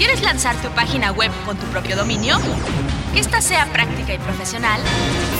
¿Quieres lanzar tu página web con tu propio dominio? Que esta sea práctica y profesional.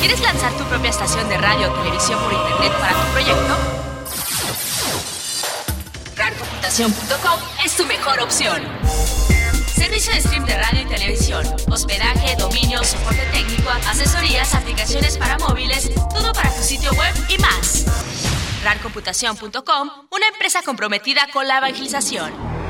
¿Quieres lanzar tu propia estación de radio o televisión por internet para tu proyecto? RARcomputación.com es tu mejor opción. Servicio de stream de radio y televisión, hospedaje, dominio, soporte técnico, asesorías, aplicaciones para móviles, todo para tu sitio web y más. RARcomputación.com, una empresa comprometida con la evangelización.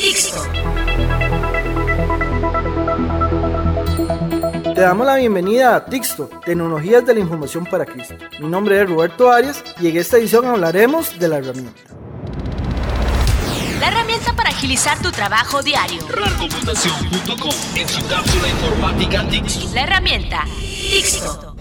Tixto. Te damos la bienvenida a Tixto, Tecnologías de la Información para Cristo. Mi nombre es Roberto Arias y en esta edición hablaremos de la herramienta. La herramienta para agilizar tu trabajo diario. RARcomputación.com en su cápsula informática Tixto. La herramienta Tixto.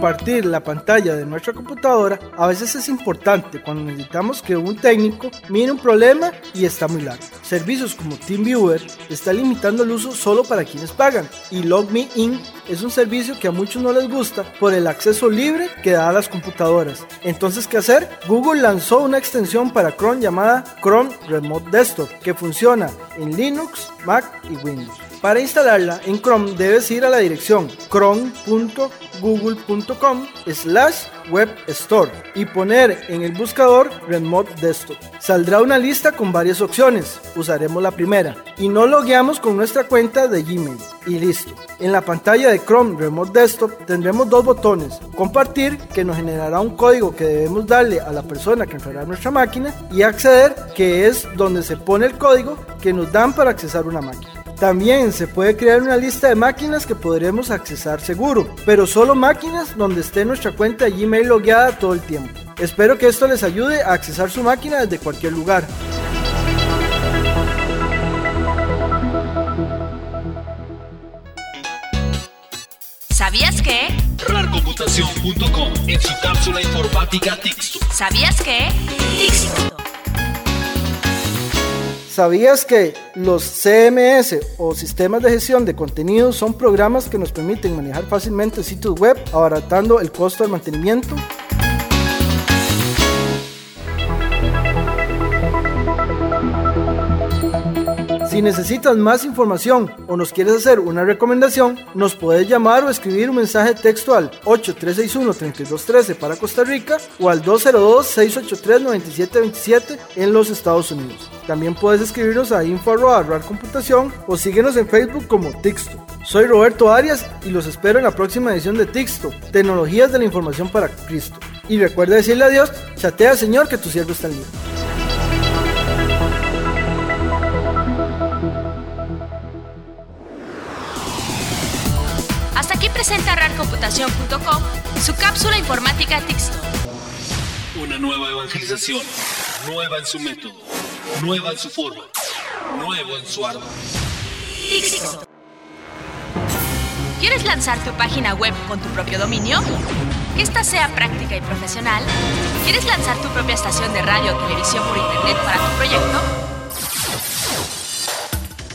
Compartir la pantalla de nuestra computadora a veces es importante cuando necesitamos que un técnico mire un problema y está muy largo. Servicios como TeamViewer está limitando el uso solo para quienes pagan y LogMeIn es un servicio que a muchos no les gusta por el acceso libre que da a las computadoras. Entonces, ¿qué hacer? Google lanzó una extensión para Chrome llamada Chrome Remote Desktop que funciona en Linux, Mac y Windows. Para instalarla en Chrome debes ir a la dirección chrome.google.com slash web store y poner en el buscador Remote Desktop. Saldrá una lista con varias opciones, usaremos la primera y nos logueamos con nuestra cuenta de Gmail y listo. En la pantalla de Chrome Remote Desktop tendremos dos botones, compartir que nos generará un código que debemos darle a la persona que entrará a nuestra máquina y acceder que es donde se pone el código que nos dan para accesar una máquina. También se puede crear una lista de máquinas que podremos accesar seguro, pero solo máquinas donde esté nuestra cuenta de Gmail logueada todo el tiempo. Espero que esto les ayude a accesar su máquina desde cualquier lugar. ¿Sabías que? RARcomputación.com en su cápsula informática Tixto. ¿Sabías que? Tixto. ¿Sabías que los CMS o sistemas de gestión de contenidos son programas que nos permiten manejar fácilmente sitios web, abaratando el costo del mantenimiento? Si necesitas más información o nos quieres hacer una recomendación, nos puedes llamar o escribir un mensaje texto al 8361-3213 para Costa Rica o al 202-683-9727 en los Estados Unidos. También puedes escribirnos a info.computación o síguenos en Facebook como Tixto. Soy Roberto Arias y los espero en la próxima edición de Tixto, Tecnologías de la Información para Cristo. Y recuerda decirle a Dios, chatea Señor que tu siervo está libre. Hasta aquí presenta RARcomputación.com su cápsula informática Tixto. Una nueva evangelización, nueva en su método, nueva en su forma, nuevo en su. Tixto. ¿Quieres lanzar tu página web con tu propio dominio? Que esta sea práctica y profesional. ¿Quieres lanzar tu propia estación de radio o televisión por internet para tu proyecto?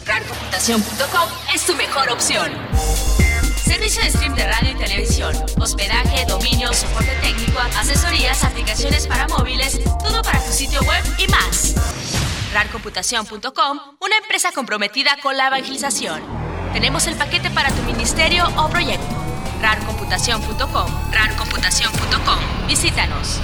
RARcomputación.com es tu mejor opción. Servicio de stream de radio y televisión, hospedaje, dominio, soporte técnico, asesorías, aplicaciones para móviles, todo para tu sitio web y más. RARcomputación.com, una empresa comprometida con la evangelización. Tenemos el paquete para tu ministerio o proyecto. RARcomputación.com, RARcomputación.com. Visítanos.